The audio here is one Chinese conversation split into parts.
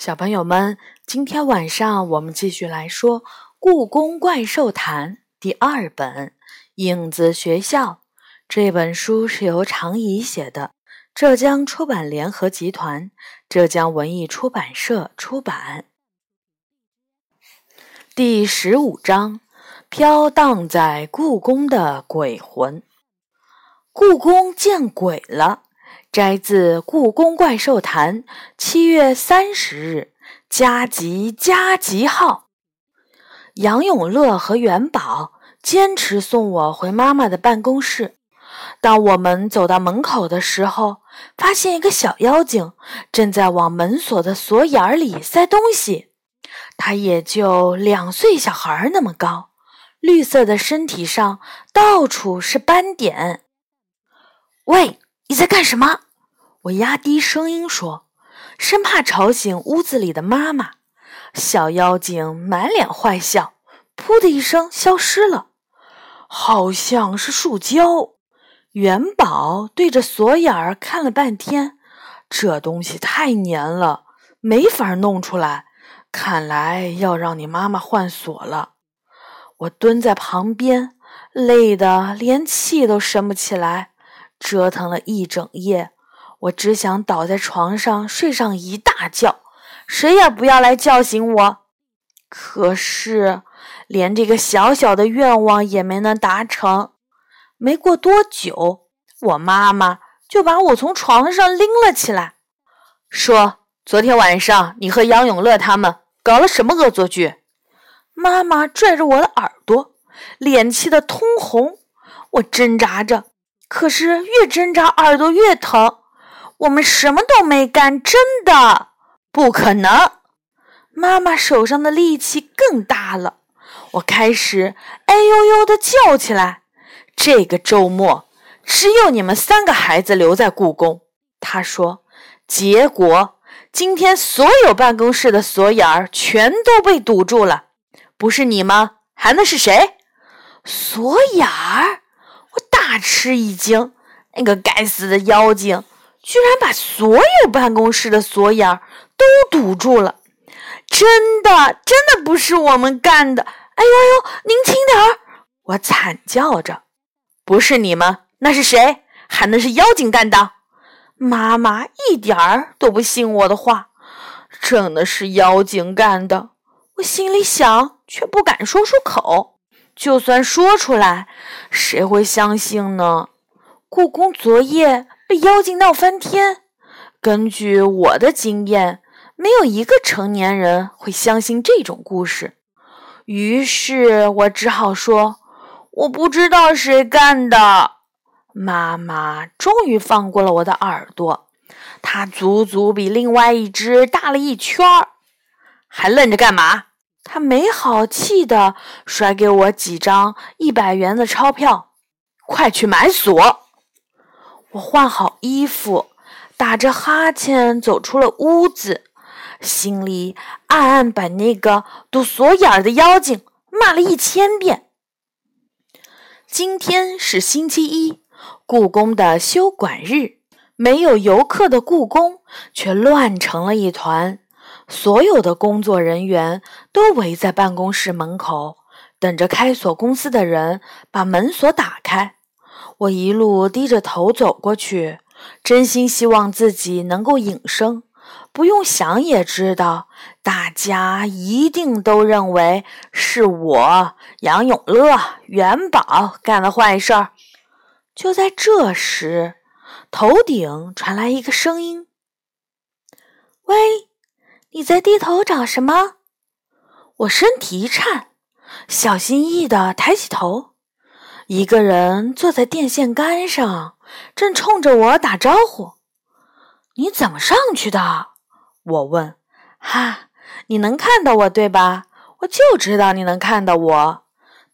小朋友们，今天晚上我们继续来说《故宫怪兽谈》第二本《影子学校》。这本书是由常怡写的，浙江出版联合集团、浙江文艺出版社出版。第十五章：飘荡在故宫的鬼魂。故宫见鬼了。摘自《故宫怪兽谈》，七月三十日，加急加急号。杨永乐和元宝坚持送我回妈妈的办公室。当我们走到门口的时候，发现一个小妖精正在往门锁的锁眼里塞东西。他也就两岁小孩那么高，绿色的身体上到处是斑点。喂！你在干什么？我压低声音说，生怕吵醒屋子里的妈妈。小妖精满脸坏笑，噗的一声消失了，好像是树胶。元宝对着锁眼儿看了半天，这东西太粘了，没法弄出来。看来要让你妈妈换锁了。我蹲在旁边，累得连气都生不起来。折腾了一整夜，我只想倒在床上睡上一大觉，谁也不要来叫醒我。可是，连这个小小的愿望也没能达成。没过多久，我妈妈就把我从床上拎了起来，说：“昨天晚上你和杨永乐他们搞了什么恶作剧？”妈妈拽着我的耳朵，脸气得通红。我挣扎着。可是越挣扎耳朵越疼，我们什么都没干，真的不可能。妈妈手上的力气更大了，我开始哎呦呦的叫起来。这个周末只有你们三个孩子留在故宫，她说。结果今天所有办公室的锁眼儿全都被堵住了，不是你吗？还能是谁？锁眼儿。吃一惊，那个该死的妖精居然把所有办公室的锁眼儿都堵住了！真的，真的不是我们干的！哎呦呦，您轻点儿！我惨叫着：“不是你们，那是谁？还能是妖精干的？”妈妈一点儿都不信我的话，真的是妖精干的。我心里想，却不敢说出口。就算说出来，谁会相信呢？故宫昨夜被妖精闹翻天，根据我的经验，没有一个成年人会相信这种故事。于是我只好说：“我不知道谁干的。”妈妈终于放过了我的耳朵，它足足比另外一只大了一圈儿。还愣着干嘛？他没好气地甩给我几张一百元的钞票，快去买锁！我换好衣服，打着哈欠走出了屋子，心里暗暗把那个堵锁眼儿的妖精骂了一千遍。今天是星期一，故宫的休馆日，没有游客的故宫却乱成了一团。所有的工作人员都围在办公室门口，等着开锁公司的人把门锁打开。我一路低着头走过去，真心希望自己能够隐身。不用想也知道，大家一定都认为是我杨永乐、元宝干了坏事儿。就在这时，头顶传来一个声音：“喂。”你在低头找什么？我身体一颤，小心翼翼地抬起头，一个人坐在电线杆上，正冲着我打招呼。你怎么上去的？我问。哈，你能看到我对吧？我就知道你能看到我。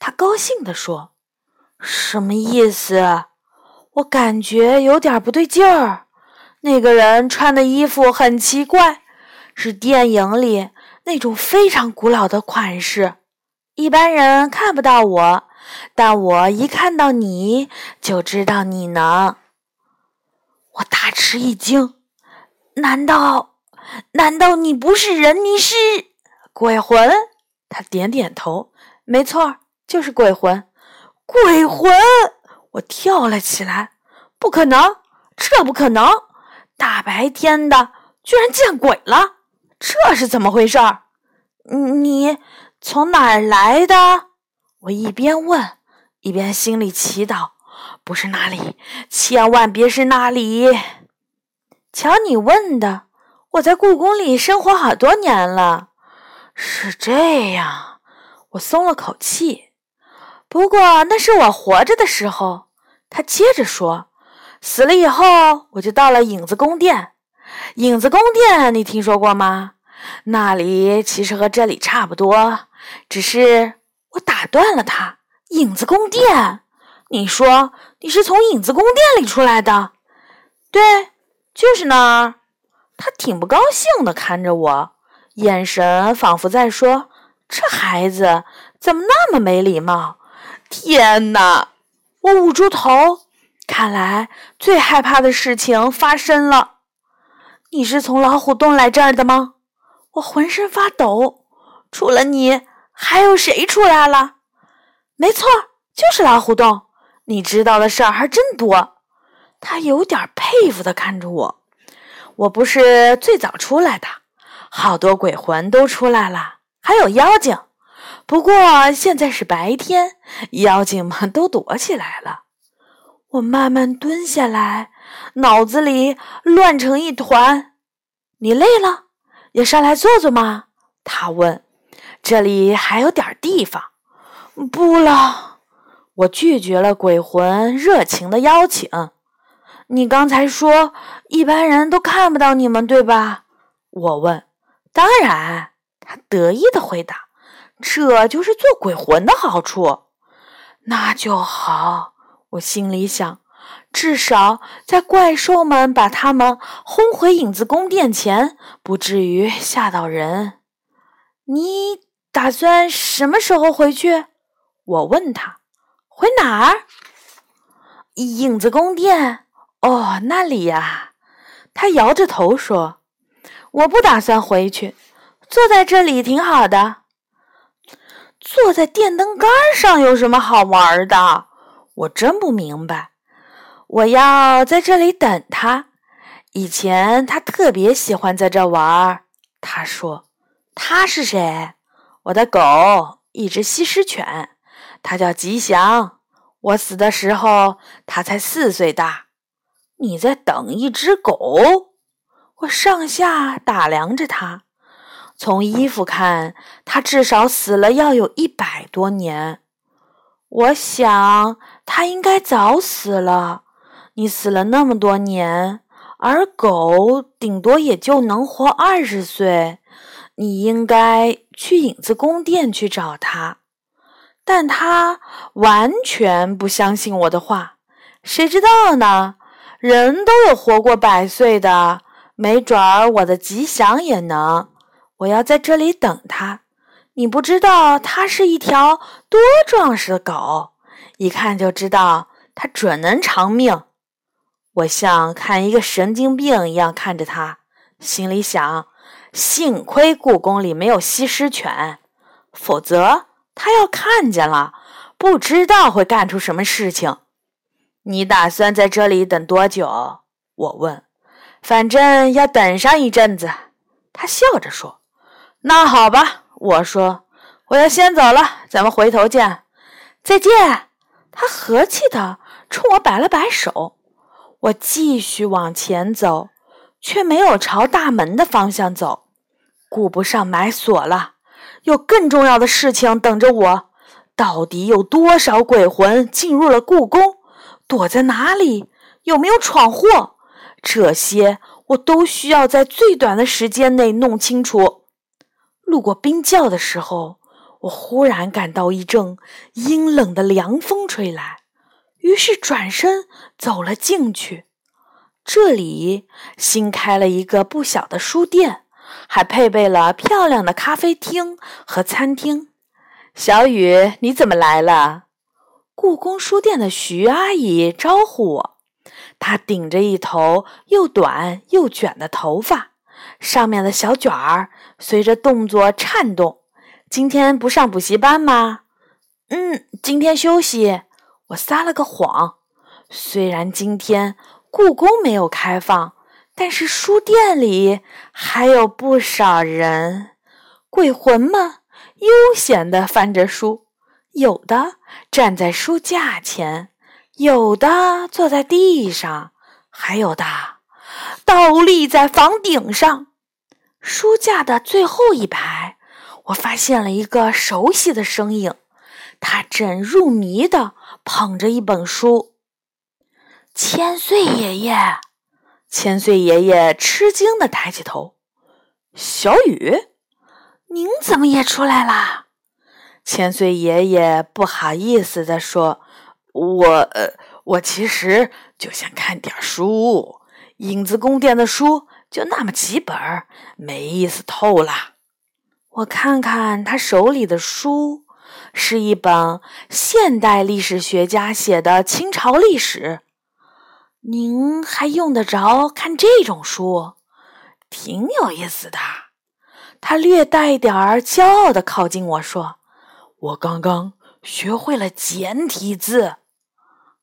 他高兴地说。什么意思？我感觉有点不对劲儿。那个人穿的衣服很奇怪。是电影里那种非常古老的款式，一般人看不到我，但我一看到你就知道你能。我大吃一惊，难道难道你不是人？你是鬼魂？他点点头，没错，就是鬼魂。鬼魂！我跳了起来，不可能，这不可能！大白天的，居然见鬼了！这是怎么回事？你从哪儿来的？我一边问，一边心里祈祷：不是那里，千万别是那里。瞧你问的，我在故宫里生活好多年了。是这样，我松了口气。不过那是我活着的时候。他接着说：“死了以后，我就到了影子宫殿。影子宫殿，你听说过吗？那里其实和这里差不多，只是我打断了他。影子宫殿，你说你是从影子宫殿里出来的？对。”就是那儿，他挺不高兴的看着我，眼神仿佛在说：“这孩子怎么那么没礼貌？”天哪！我捂住头，看来最害怕的事情发生了。你是从老虎洞来这儿的吗？我浑身发抖。除了你，还有谁出来了？没错，就是老虎洞。你知道的事儿还真多。他有点佩服的看着我，我不是最早出来的，好多鬼魂都出来了，还有妖精。不过现在是白天，妖精们都躲起来了。我慢慢蹲下来，脑子里乱成一团。你累了，也上来坐坐吗？他问。这里还有点地方。不了，我拒绝了鬼魂热情的邀请。你刚才说一般人都看不到你们，对吧？我问。当然，他得意的回答：“这就是做鬼魂的好处。”那就好，我心里想，至少在怪兽们把他们轰回影子宫殿前，不至于吓到人。你打算什么时候回去？我问他。回哪儿？影子宫殿。哦，那里呀，他摇着头说：“我不打算回去，坐在这里挺好的。坐在电灯杆上有什么好玩的？我真不明白。我要在这里等他。以前他特别喜欢在这玩儿。他说他是谁？我的狗，一只西施犬，它叫吉祥。我死的时候，它才四岁大。”你在等一只狗？我上下打量着它，从衣服看，它至少死了要有一百多年。我想它应该早死了。你死了那么多年，而狗顶多也就能活二十岁。你应该去影子宫殿去找它，但它完全不相信我的话。谁知道呢？人都有活过百岁的，没准儿我的吉祥也能。我要在这里等他。你不知道，它是一条多壮实的狗，一看就知道它准能长命。我像看一个神经病一样看着他，心里想：幸亏故宫里没有西施犬，否则它要看见了，不知道会干出什么事情。你打算在这里等多久？我问。反正要等上一阵子。他笑着说。那好吧，我说。我要先走了，咱们回头见。再见。他和气的冲我摆了摆手。我继续往前走，却没有朝大门的方向走，顾不上买锁了。有更重要的事情等着我。到底有多少鬼魂进入了故宫？躲在哪里？有没有闯祸？这些我都需要在最短的时间内弄清楚。路过冰窖的时候，我忽然感到一阵阴冷的凉风吹来，于是转身走了进去。这里新开了一个不小的书店，还配备了漂亮的咖啡厅和餐厅。小雨，你怎么来了？故宫书店的徐阿姨招呼我，她顶着一头又短又卷的头发，上面的小卷儿随着动作颤动。今天不上补习班吗？嗯，今天休息。我撒了个谎。虽然今天故宫没有开放，但是书店里还有不少人。鬼魂们悠闲地翻着书，有的站在书架前，有的坐在地上，还有的倒立在房顶上。书架的最后一排，我发现了一个熟悉的身影，他正入迷地捧着一本书。千岁爷爷，千岁爷爷吃惊的抬起头，小雨。您怎么也出来啦？千岁爷爷不好意思地说：“我……呃，我其实就想看点书，影子宫殿的书就那么几本，没意思透了。”我看看他手里的书，是一本现代历史学家写的清朝历史。您还用得着看这种书？挺有意思的。他略带点儿骄傲地靠近我说：“我刚刚学会了简体字。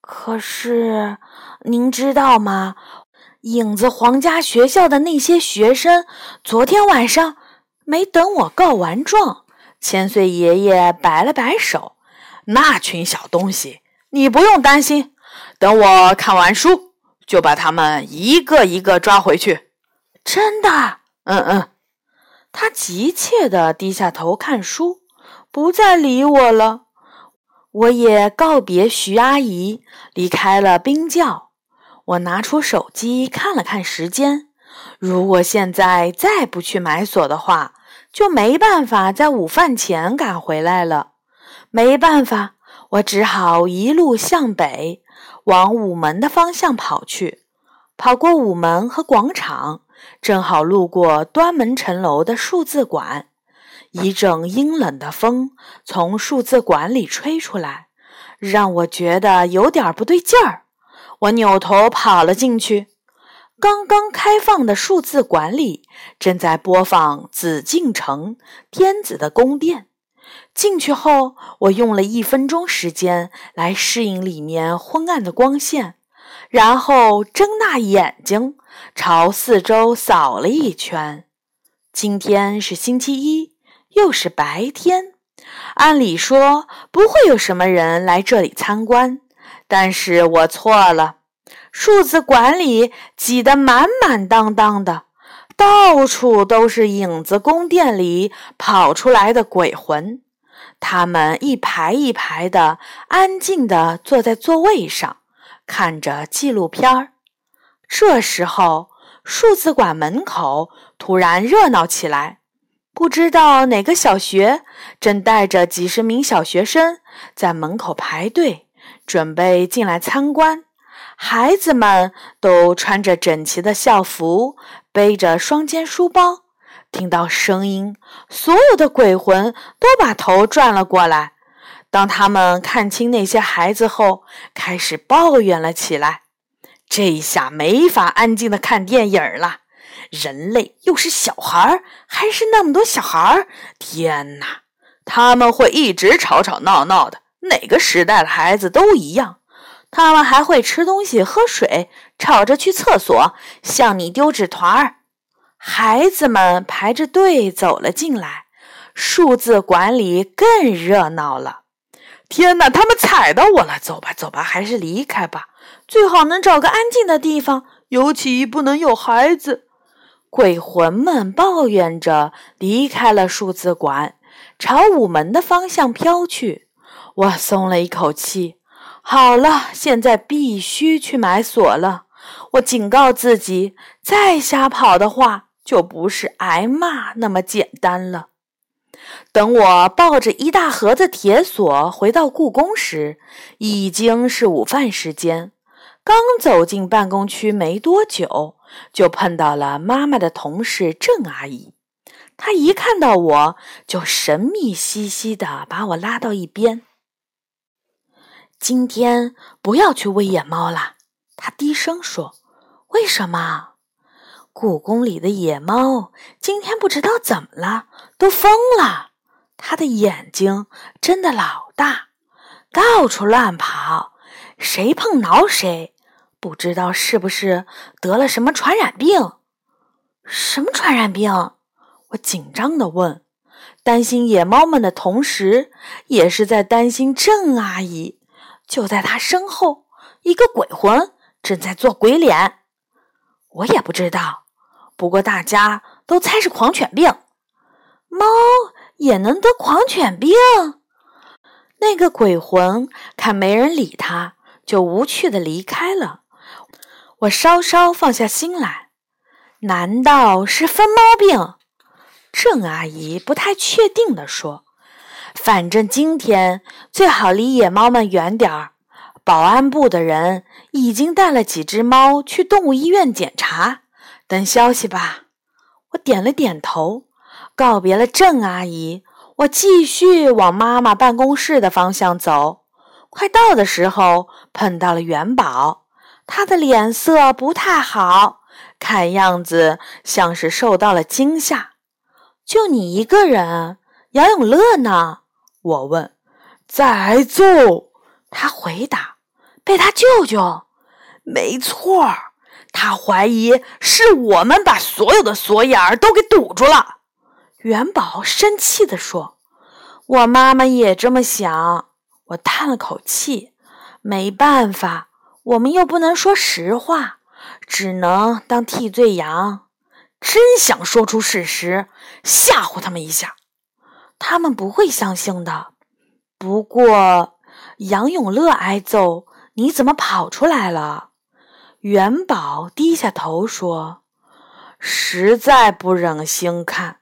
可是您知道吗？影子皇家学校的那些学生，昨天晚上没等我告完状，千岁爷爷摆了摆手。那群小东西，你不用担心，等我看完书，就把他们一个一个抓回去。真的？嗯嗯。”他急切地低下头看书，不再理我了。我也告别徐阿姨，离开了冰窖。我拿出手机看了看时间，如果现在再不去买锁的话，就没办法在午饭前赶回来了。没办法，我只好一路向北，往午门的方向跑去。跑过午门和广场。正好路过端门城楼的数字馆，一阵阴冷的风从数字馆里吹出来，让我觉得有点不对劲儿。我扭头跑了进去，刚刚开放的数字馆里正在播放《紫禁城天子的宫殿》。进去后，我用了一分钟时间来适应里面昏暗的光线。然后睁大眼睛朝四周扫了一圈。今天是星期一，又是白天，按理说不会有什么人来这里参观。但是我错了，数字馆里挤得满满当当的，到处都是影子宫殿里跑出来的鬼魂。他们一排一排的，安静地坐在座位上。看着纪录片儿，这时候数字馆门口突然热闹起来。不知道哪个小学正带着几十名小学生在门口排队，准备进来参观。孩子们都穿着整齐的校服，背着双肩书包。听到声音，所有的鬼魂都把头转了过来。当他们看清那些孩子后，开始抱怨了起来。这下没法安静的看电影了。人类又是小孩儿，还是那么多小孩儿！天哪，他们会一直吵吵闹闹的。哪个时代的孩子都一样。他们还会吃东西、喝水，吵着去厕所，向你丢纸团儿。孩子们排着队走了进来，数字馆里更热闹了。天哪！他们踩到我了！走吧，走吧，还是离开吧。最好能找个安静的地方，尤其不能有孩子。鬼魂们抱怨着离开了数字馆，朝午门的方向飘去。我松了一口气。好了，现在必须去买锁了。我警告自己，再瞎跑的话，就不是挨骂那么简单了。等我抱着一大盒子铁锁回到故宫时，已经是午饭时间。刚走进办公区没多久，就碰到了妈妈的同事郑阿姨。她一看到我就神秘兮兮地把我拉到一边：“今天不要去喂野猫了。”他低声说：“为什么？”故宫里的野猫今天不知道怎么了，都疯了。它的眼睛睁得老大，到处乱跑，谁碰挠谁。不知道是不是得了什么传染病？什么传染病？我紧张地问，担心野猫们的同时，也是在担心郑阿姨。就在他身后，一个鬼魂正在做鬼脸。我也不知道，不过大家都猜是狂犬病。猫也能得狂犬病？那个鬼魂看没人理他，就无趣的离开了。我稍稍放下心来，难道是疯猫病？郑阿姨不太确定地说：“反正今天最好离野猫们远点儿。保安部的人已经带了几只猫去动物医院检查，等消息吧。”我点了点头，告别了郑阿姨，我继续往妈妈办公室的方向走。快到的时候，碰到了元宝。他的脸色不太好，看样子像是受到了惊吓。就你一个人，杨永乐呢？我问。在挨揍，他回答。被他舅舅？没错儿他怀疑是我们把所有的锁眼儿都给堵住了。元宝生气地说。我妈妈也这么想。我叹了口气，没办法。我们又不能说实话，只能当替罪羊。真想说出事实，吓唬他们一下，他们不会相信的。不过杨永乐挨揍，你怎么跑出来了？元宝低下头说：“实在不忍心看，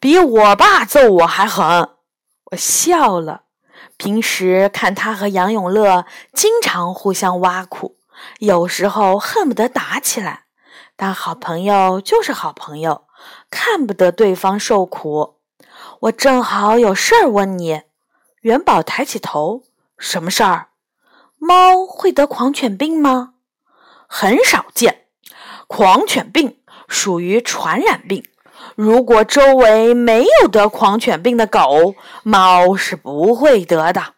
比我爸揍我还狠。”我笑了。平时看他和杨永乐经常互相挖苦，有时候恨不得打起来。但好朋友就是好朋友，看不得对方受苦。我正好有事儿问你。元宝抬起头：“什么事儿？猫会得狂犬病吗？很少见。狂犬病属于传染病。”如果周围没有得狂犬病的狗，猫是不会得的。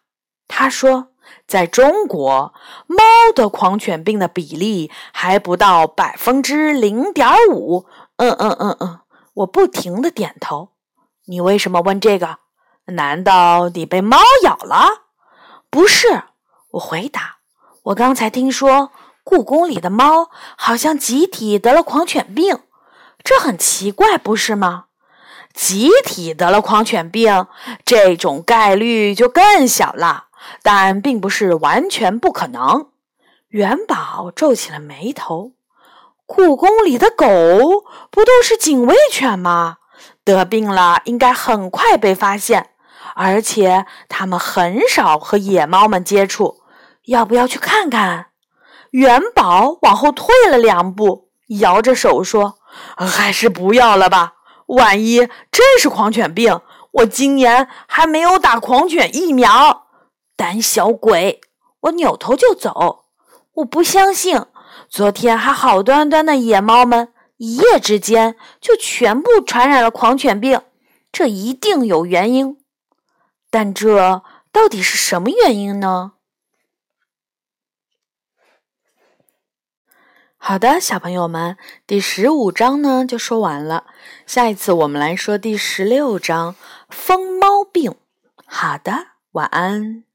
他说，在中国，猫得狂犬病的比例还不到百分之零点五。嗯嗯嗯嗯，我不停的点头。你为什么问这个？难道你被猫咬了？不是，我回答。我刚才听说故宫里的猫好像集体得了狂犬病。这很奇怪，不是吗？集体得了狂犬病，这种概率就更小了，但并不是完全不可能。元宝皱起了眉头。故宫里的狗不都是警卫犬吗？得病了应该很快被发现，而且它们很少和野猫们接触。要不要去看看？元宝往后退了两步，摇着手说。还是不要了吧，万一真是狂犬病，我今年还没有打狂犬疫苗。胆小鬼！我扭头就走。我不相信，昨天还好端端的野猫们，一夜之间就全部传染了狂犬病，这一定有原因。但这到底是什么原因呢？好的，小朋友们，第十五章呢就说完了。下一次我们来说第十六章疯猫病。好的，晚安。